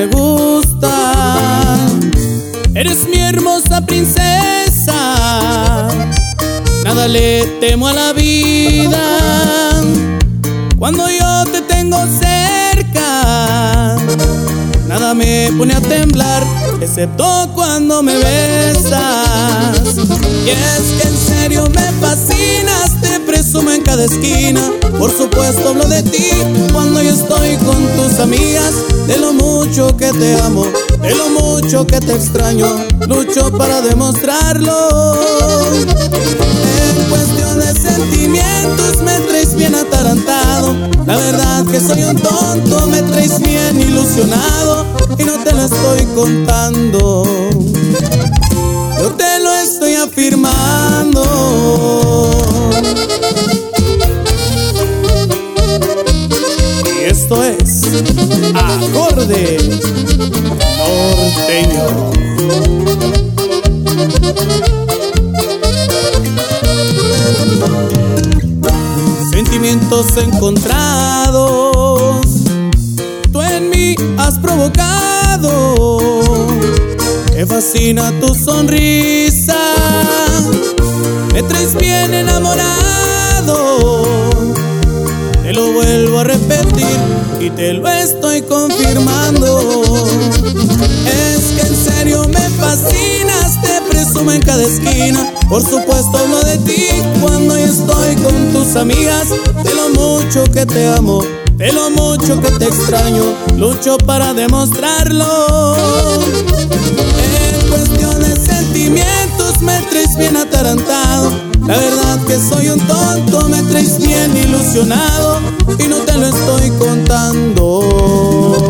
me gustan. Eres mi hermosa princesa, nada le temo a la vida. Cuando yo te tengo cerca, nada me pone a temblar, excepto cuando me besas. Cada esquina. Por supuesto hablo de ti cuando yo estoy con tus amigas, de lo mucho que te amo, de lo mucho que te extraño, lucho para demostrarlo. En cuestión de sentimientos me traes bien atarantado, la verdad que soy un tonto, me traes bien ilusionado y no te lo estoy contando. Esto es Acorde Norteño. Sentimientos encontrados, tú en mí has provocado. Me fascina tu sonrisa, vuelvo a repetir y te lo estoy confirmando. Es que en serio me fascinas, te presumo en cada esquina. Por supuesto hablo de ti cuando yo estoy con tus amigas. De lo mucho que te amo, de lo mucho que te extraño, lucho para demostrarlo. En cuestión de sentimientos me traes bien atarantado. La verdad que soy un tonto, andáis bien ilusionado y no te lo estoy contando.